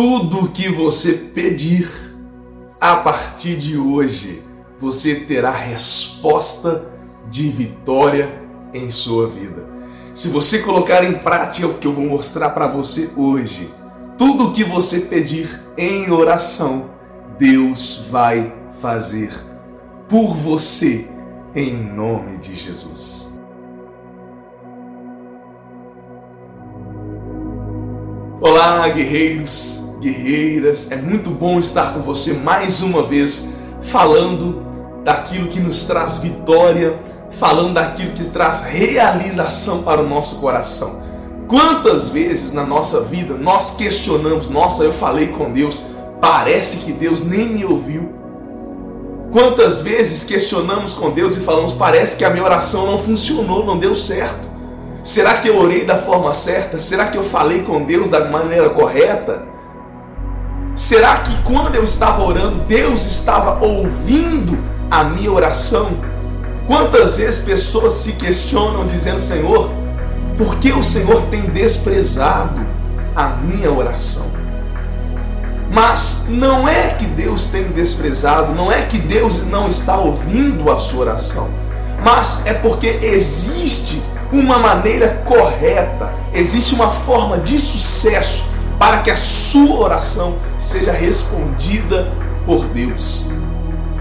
Tudo que você pedir a partir de hoje, você terá resposta de vitória em sua vida. Se você colocar em prática o que eu vou mostrar para você hoje, tudo que você pedir em oração, Deus vai fazer por você em nome de Jesus. Olá, guerreiros, guerreiras, é muito bom estar com você mais uma vez falando daquilo que nos traz vitória, falando daquilo que traz realização para o nosso coração. Quantas vezes na nossa vida nós questionamos, nossa, eu falei com Deus, parece que Deus nem me ouviu. Quantas vezes questionamos com Deus e falamos, parece que a minha oração não funcionou, não deu certo. Será que eu orei da forma certa? Será que eu falei com Deus da maneira correta? Será que quando eu estava orando, Deus estava ouvindo a minha oração? Quantas vezes pessoas se questionam dizendo, Senhor, por que o Senhor tem desprezado a minha oração? Mas não é que Deus tem desprezado, não é que Deus não está ouvindo a sua oração, mas é porque existe uma maneira correta, existe uma forma de sucesso para que a sua oração seja respondida por Deus.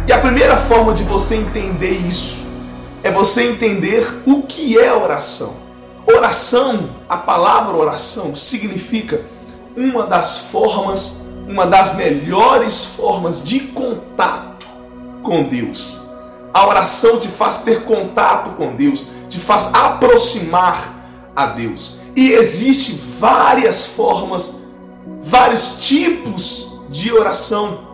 E a primeira forma de você entender isso é você entender o que é oração. Oração, a palavra oração, significa uma das formas, uma das melhores formas de contato com Deus. A oração te faz ter contato com Deus, te faz aproximar a Deus. E existe várias formas, vários tipos de oração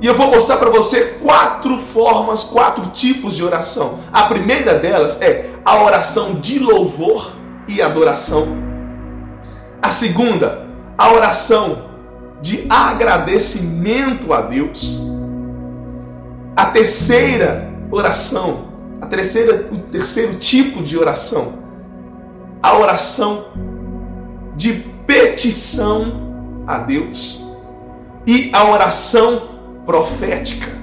e eu vou mostrar para você quatro formas, quatro tipos de oração. A primeira delas é a oração de louvor e adoração. A segunda, a oração de agradecimento a Deus. A terceira oração, a terceira, o terceiro tipo de oração, a oração de petição a Deus. E a oração profética.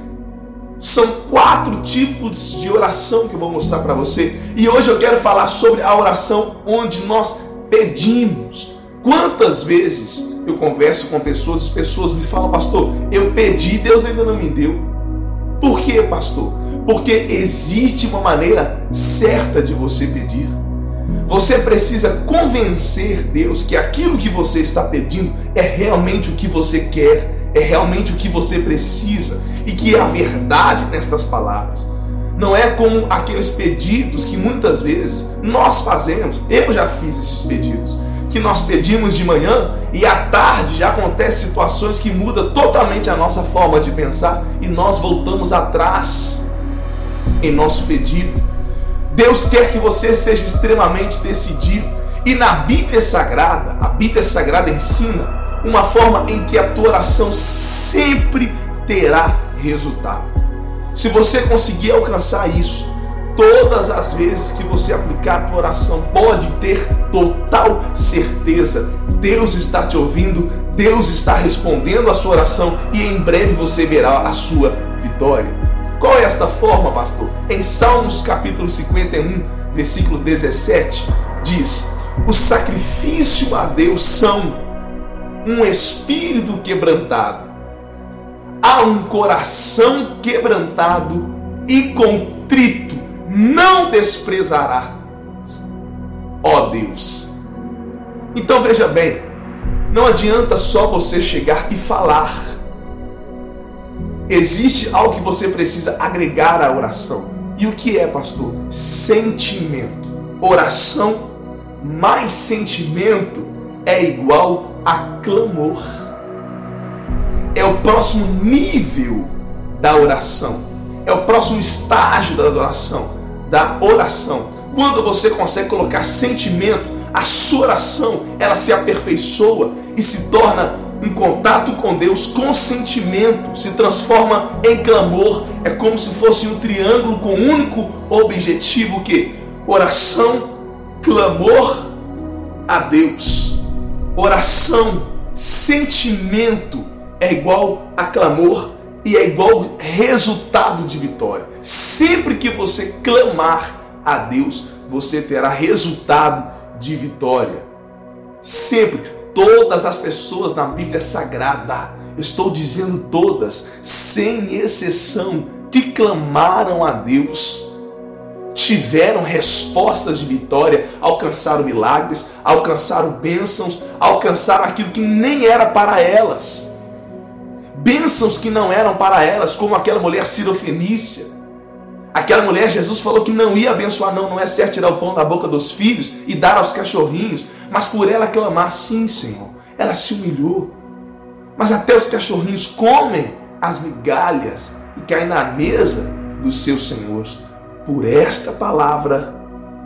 São quatro tipos de oração que eu vou mostrar para você. E hoje eu quero falar sobre a oração onde nós pedimos. Quantas vezes eu converso com pessoas, as pessoas me falam, pastor, eu pedi, Deus ainda não me deu. Por quê, pastor? Porque existe uma maneira certa de você pedir. Você precisa convencer Deus que aquilo que você está pedindo é realmente o que você quer, é realmente o que você precisa e que é a verdade nestas palavras. Não é como aqueles pedidos que muitas vezes nós fazemos. Eu já fiz esses pedidos. Que nós pedimos de manhã e à tarde já acontecem situações que mudam totalmente a nossa forma de pensar e nós voltamos atrás em nosso pedido. Deus quer que você seja extremamente decidido. E na Bíblia Sagrada, a Bíblia Sagrada ensina uma forma em que a tua oração sempre terá resultado. Se você conseguir alcançar isso, todas as vezes que você aplicar a tua oração, pode ter total certeza. Deus está te ouvindo, Deus está respondendo a sua oração e em breve você verá a sua vitória. Qual é esta forma, pastor? Em Salmos capítulo 51, versículo 17, diz: O sacrifício a Deus são um espírito quebrantado, há um coração quebrantado e contrito, não desprezará. Ó Deus. Então veja bem, não adianta só você chegar e falar. Existe algo que você precisa agregar à oração. E o que é, pastor? Sentimento. Oração mais sentimento é igual a clamor. É o próximo nível da oração. É o próximo estágio da adoração, da oração. Quando você consegue colocar sentimento, a sua oração, ela se aperfeiçoa e se torna um contato com Deus com sentimento, se transforma em clamor. É como se fosse um triângulo com um único objetivo que oração, clamor a Deus oração sentimento é igual a clamor e é igual resultado de vitória. Sempre que você clamar a Deus, você terá resultado de vitória. Sempre. Todas as pessoas na Bíblia Sagrada, estou dizendo todas, sem exceção, que clamaram a Deus, tiveram respostas de vitória, alcançaram milagres, alcançaram bênçãos, alcançaram aquilo que nem era para elas. Bênçãos que não eram para elas, como aquela mulher cirofenícia. Aquela mulher, Jesus falou que não ia abençoar, não, não é certo tirar o pão da boca dos filhos e dar aos cachorrinhos, mas por ela clamar, sim, Senhor. Ela se humilhou. Mas até os cachorrinhos comem as migalhas e caem na mesa dos seus senhores. Por esta palavra,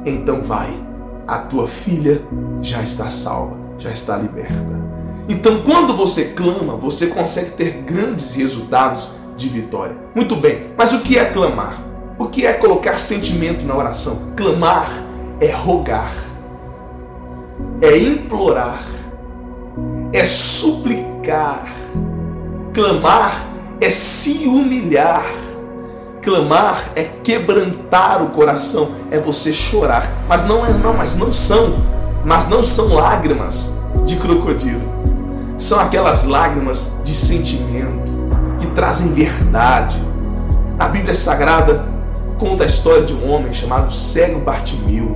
então vai, a tua filha já está salva, já está liberta. Então, quando você clama, você consegue ter grandes resultados de vitória. Muito bem, mas o que é clamar? O que é colocar sentimento na oração? Clamar é rogar, é implorar, é suplicar. Clamar é se humilhar. Clamar é quebrantar o coração, é você chorar. Mas não é não, mas não são, mas não são lágrimas de crocodilo. São aquelas lágrimas de sentimento que trazem verdade. A Bíblia Sagrada conta a história de um homem chamado cego Bartimeu.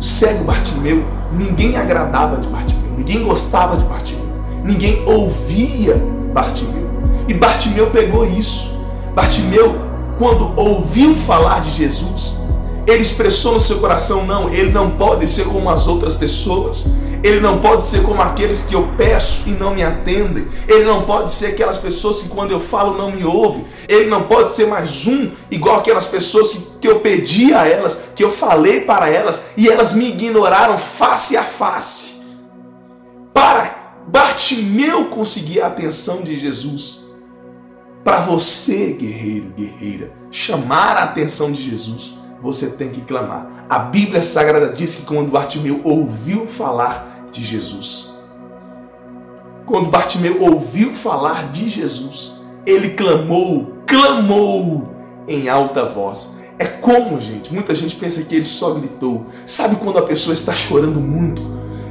O cego Bartimeu, ninguém agradava de Bartimeu, ninguém gostava de Bartimeu, ninguém ouvia Bartimeu. E Bartimeu pegou isso. Bartimeu, quando ouviu falar de Jesus, ele expressou no seu coração: não, ele não pode ser como as outras pessoas. Ele não pode ser como aqueles que eu peço e não me atendem. Ele não pode ser aquelas pessoas que quando eu falo não me ouvem. Ele não pode ser mais um igual aquelas pessoas que, que eu pedi a elas, que eu falei para elas e elas me ignoraram face a face. Para Bartimeu conseguir a atenção de Jesus. Para você, guerreiro, guerreira, chamar a atenção de Jesus, você tem que clamar. A Bíblia Sagrada diz que quando Bartimeu ouviu falar de Jesus. Quando Bartimeu ouviu falar de Jesus, ele clamou, clamou em alta voz. É como, gente, muita gente pensa que ele só gritou. Sabe quando a pessoa está chorando muito?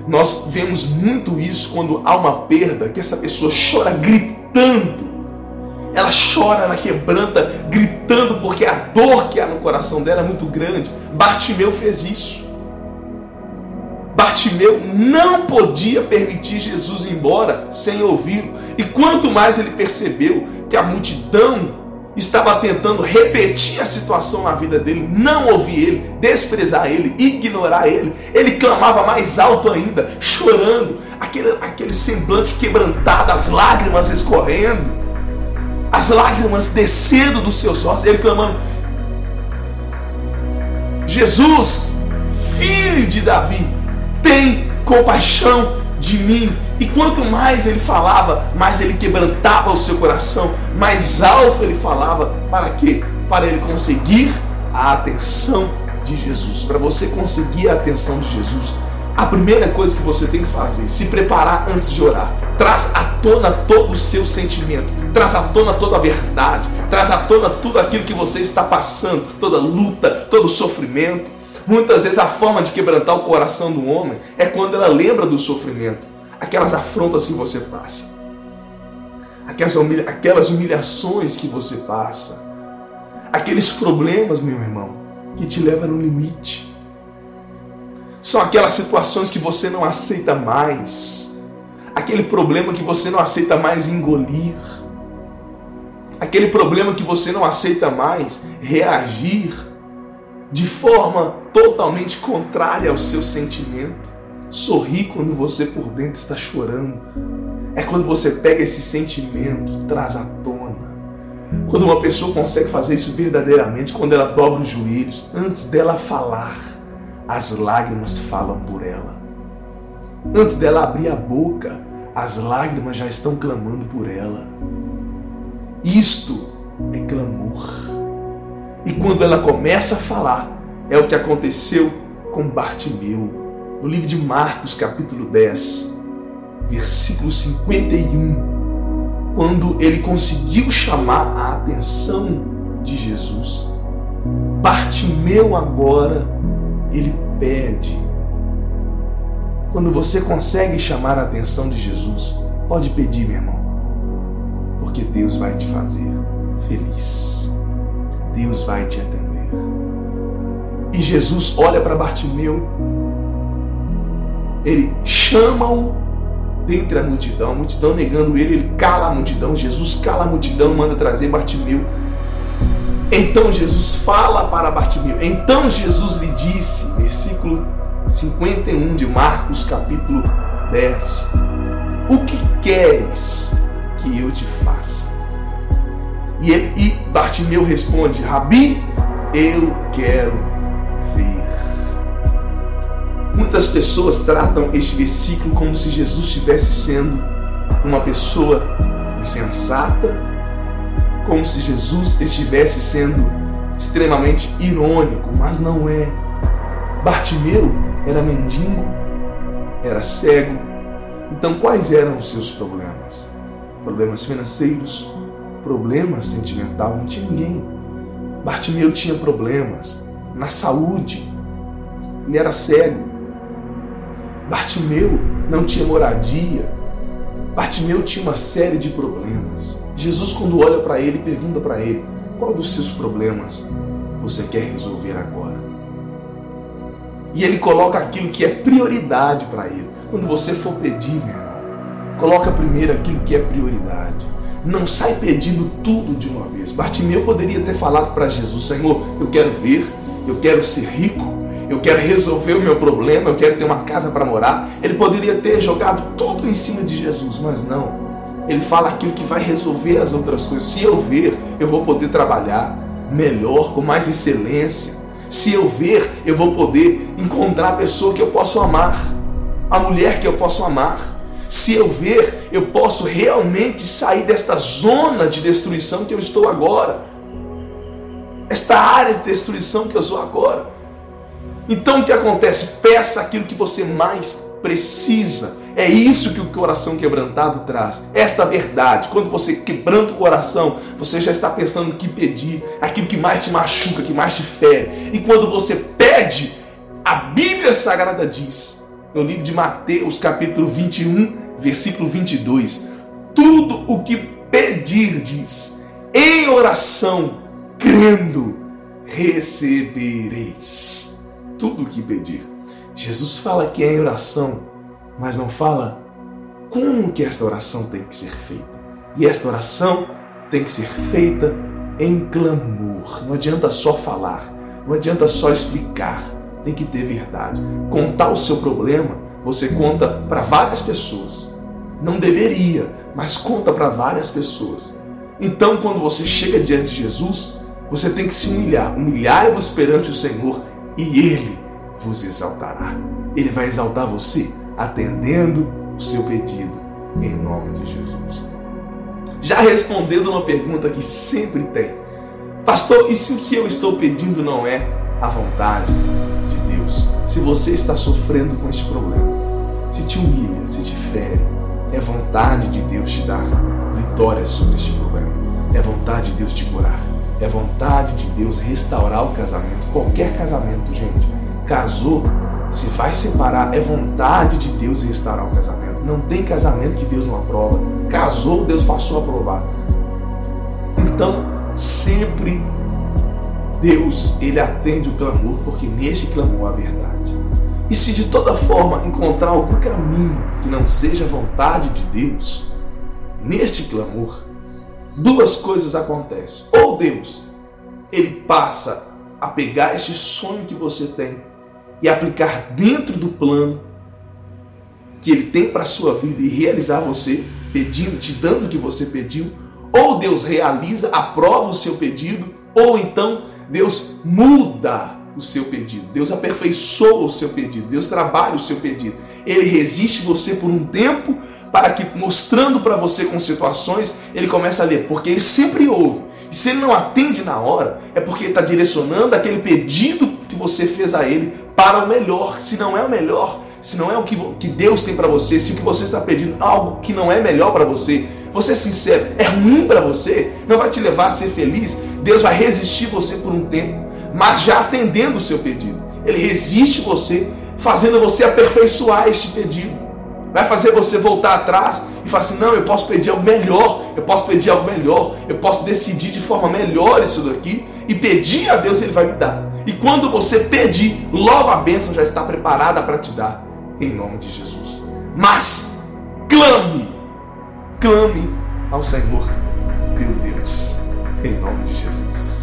Nós vemos muito isso quando há uma perda, que essa pessoa chora gritando. Ela chora, ela quebranta, gritando, porque a dor que há no coração dela é muito grande. Bartimeu fez isso. Bartimeu não podia permitir Jesus ir embora sem ouvi-lo. E quanto mais ele percebeu que a multidão estava tentando repetir a situação na vida dele, não ouvir ele, desprezar ele, ignorar ele, ele clamava mais alto ainda, chorando, aquele, aquele semblante quebrantado, as lágrimas escorrendo, as lágrimas descendo dos seus olhos, ele clamando: Jesus, filho de Davi, tem compaixão de mim. E quanto mais ele falava, mais ele quebrantava o seu coração, mais alto ele falava. Para quê? Para ele conseguir a atenção de Jesus. Para você conseguir a atenção de Jesus, a primeira coisa que você tem que fazer, se preparar antes de orar. Traz à tona todo o seu sentimento, traz à tona toda a verdade, traz à tona tudo aquilo que você está passando, toda luta, todo sofrimento. Muitas vezes a forma de quebrantar o coração do homem é quando ela lembra do sofrimento, aquelas afrontas que você passa, aquelas, humilha aquelas humilhações que você passa, aqueles problemas, meu irmão, que te levam no limite. São aquelas situações que você não aceita mais, aquele problema que você não aceita mais engolir, aquele problema que você não aceita mais reagir de forma totalmente contrária ao seu sentimento. Sorri quando você por dentro está chorando. É quando você pega esse sentimento, traz à tona. Quando uma pessoa consegue fazer isso verdadeiramente, quando ela dobra os joelhos, antes dela falar, as lágrimas falam por ela. Antes dela abrir a boca, as lágrimas já estão clamando por ela. Isto é clamor. E quando ela começa a falar, é o que aconteceu com Bartimeu. No livro de Marcos, capítulo 10, versículo 51, quando ele conseguiu chamar a atenção de Jesus. Bartimeu agora, ele pede. Quando você consegue chamar a atenção de Jesus, pode pedir, meu irmão, porque Deus vai te fazer feliz. Deus vai te atender. E Jesus olha para Bartimeu, ele chama-o dentre a multidão, a multidão negando ele, ele cala a multidão, Jesus cala a multidão, manda trazer Bartimeu. Então Jesus fala para Bartimeu. Então Jesus lhe disse, versículo 51 de Marcos, capítulo 10: O que queres que eu te faça? E, ele, e Bartimeu responde: Rabi, eu quero ver. Muitas pessoas tratam este versículo como se Jesus estivesse sendo uma pessoa insensata como se Jesus estivesse sendo extremamente irônico, mas não é. Bartimeu era mendigo, era cego. Então, quais eram os seus problemas? Problemas financeiros, problemas sentimental, não tinha ninguém. Bartimeu tinha problemas na saúde, ele era cego. Bartimeu não tinha moradia. Bartimeu tinha uma série de problemas. Jesus, quando olha para ele, pergunta para ele: qual dos seus problemas você quer resolver agora? E ele coloca aquilo que é prioridade para ele. Quando você for pedir, meu irmão, coloca primeiro aquilo que é prioridade. Não sai pedindo tudo de uma vez. Bartimeu poderia ter falado para Jesus: Senhor, eu quero ver, eu quero ser rico, eu quero resolver o meu problema, eu quero ter uma casa para morar. Ele poderia ter jogado tudo em cima de Jesus, mas não. Ele fala aquilo que vai resolver as outras coisas. Se eu ver, eu vou poder trabalhar melhor, com mais excelência. Se eu ver, eu vou poder encontrar a pessoa que eu posso amar, a mulher que eu posso amar. Se eu ver, eu posso realmente sair desta zona de destruição que eu estou agora. Esta área de destruição que eu sou agora. Então o que acontece? Peça aquilo que você mais precisa é isso que o coração quebrantado traz. Esta verdade. Quando você quebranta o coração, você já está pensando no que pedir, aquilo que mais te machuca, que mais te fere. E quando você pede, a Bíblia Sagrada diz, no livro de Mateus, capítulo 21, versículo 22, tudo o que pedirdes em oração, crendo, recebereis. Tudo o que pedir. Jesus fala que é em oração mas não fala como que esta oração tem que ser feita. E esta oração tem que ser feita em clamor. Não adianta só falar, não adianta só explicar, tem que ter verdade. Contar o seu problema, você conta para várias pessoas. Não deveria, mas conta para várias pessoas. Então, quando você chega diante de Jesus, você tem que se humilhar. Humilhai-vos perante o Senhor e Ele vos exaltará. Ele vai exaltar você atendendo o seu pedido em nome de Jesus. Já respondendo uma pergunta que sempre tem: Pastor, e se o que eu estou pedindo não é a vontade de Deus? Se você está sofrendo com este problema, se te humilha, se te fere, é vontade de Deus te dar vitória sobre este problema. É vontade de Deus te curar. É vontade de Deus restaurar o casamento. Qualquer casamento, gente. Casou, se vai separar, é vontade de Deus restaurar o casamento. Não tem casamento que Deus não aprova. Casou, Deus passou a aprovar. Então, sempre Deus, ele atende o clamor, porque neste clamor há verdade. E se de toda forma encontrar algum caminho que não seja vontade de Deus, neste clamor, duas coisas acontecem. Ou Deus, ele passa a pegar este sonho que você tem e aplicar dentro do plano que ele tem para a sua vida e realizar você pedindo, te dando o que você pediu, ou Deus realiza, aprova o seu pedido, ou então Deus muda o seu pedido. Deus aperfeiçoa o seu pedido. Deus trabalha o seu pedido. Ele resiste você por um tempo para que mostrando para você com situações, ele comece a ler, porque ele sempre ouve. E se ele não atende na hora, é porque ele está direcionando aquele pedido que você fez a ele para o melhor. Se não é o melhor, se não é o que, que Deus tem para você, se o que você está pedindo é algo que não é melhor para você, você é sincero, é ruim para você, não vai te levar a ser feliz, Deus vai resistir você por um tempo, mas já atendendo o seu pedido. Ele resiste você, fazendo você aperfeiçoar este pedido. Vai fazer você voltar atrás e falar assim: não, eu posso pedir algo melhor, eu posso pedir algo melhor, eu posso decidir de forma melhor isso daqui e pedir a Deus, Ele vai me dar. E quando você pedir, logo a bênção já está preparada para te dar, em nome de Jesus. Mas clame, clame ao Senhor, teu Deus, em nome de Jesus.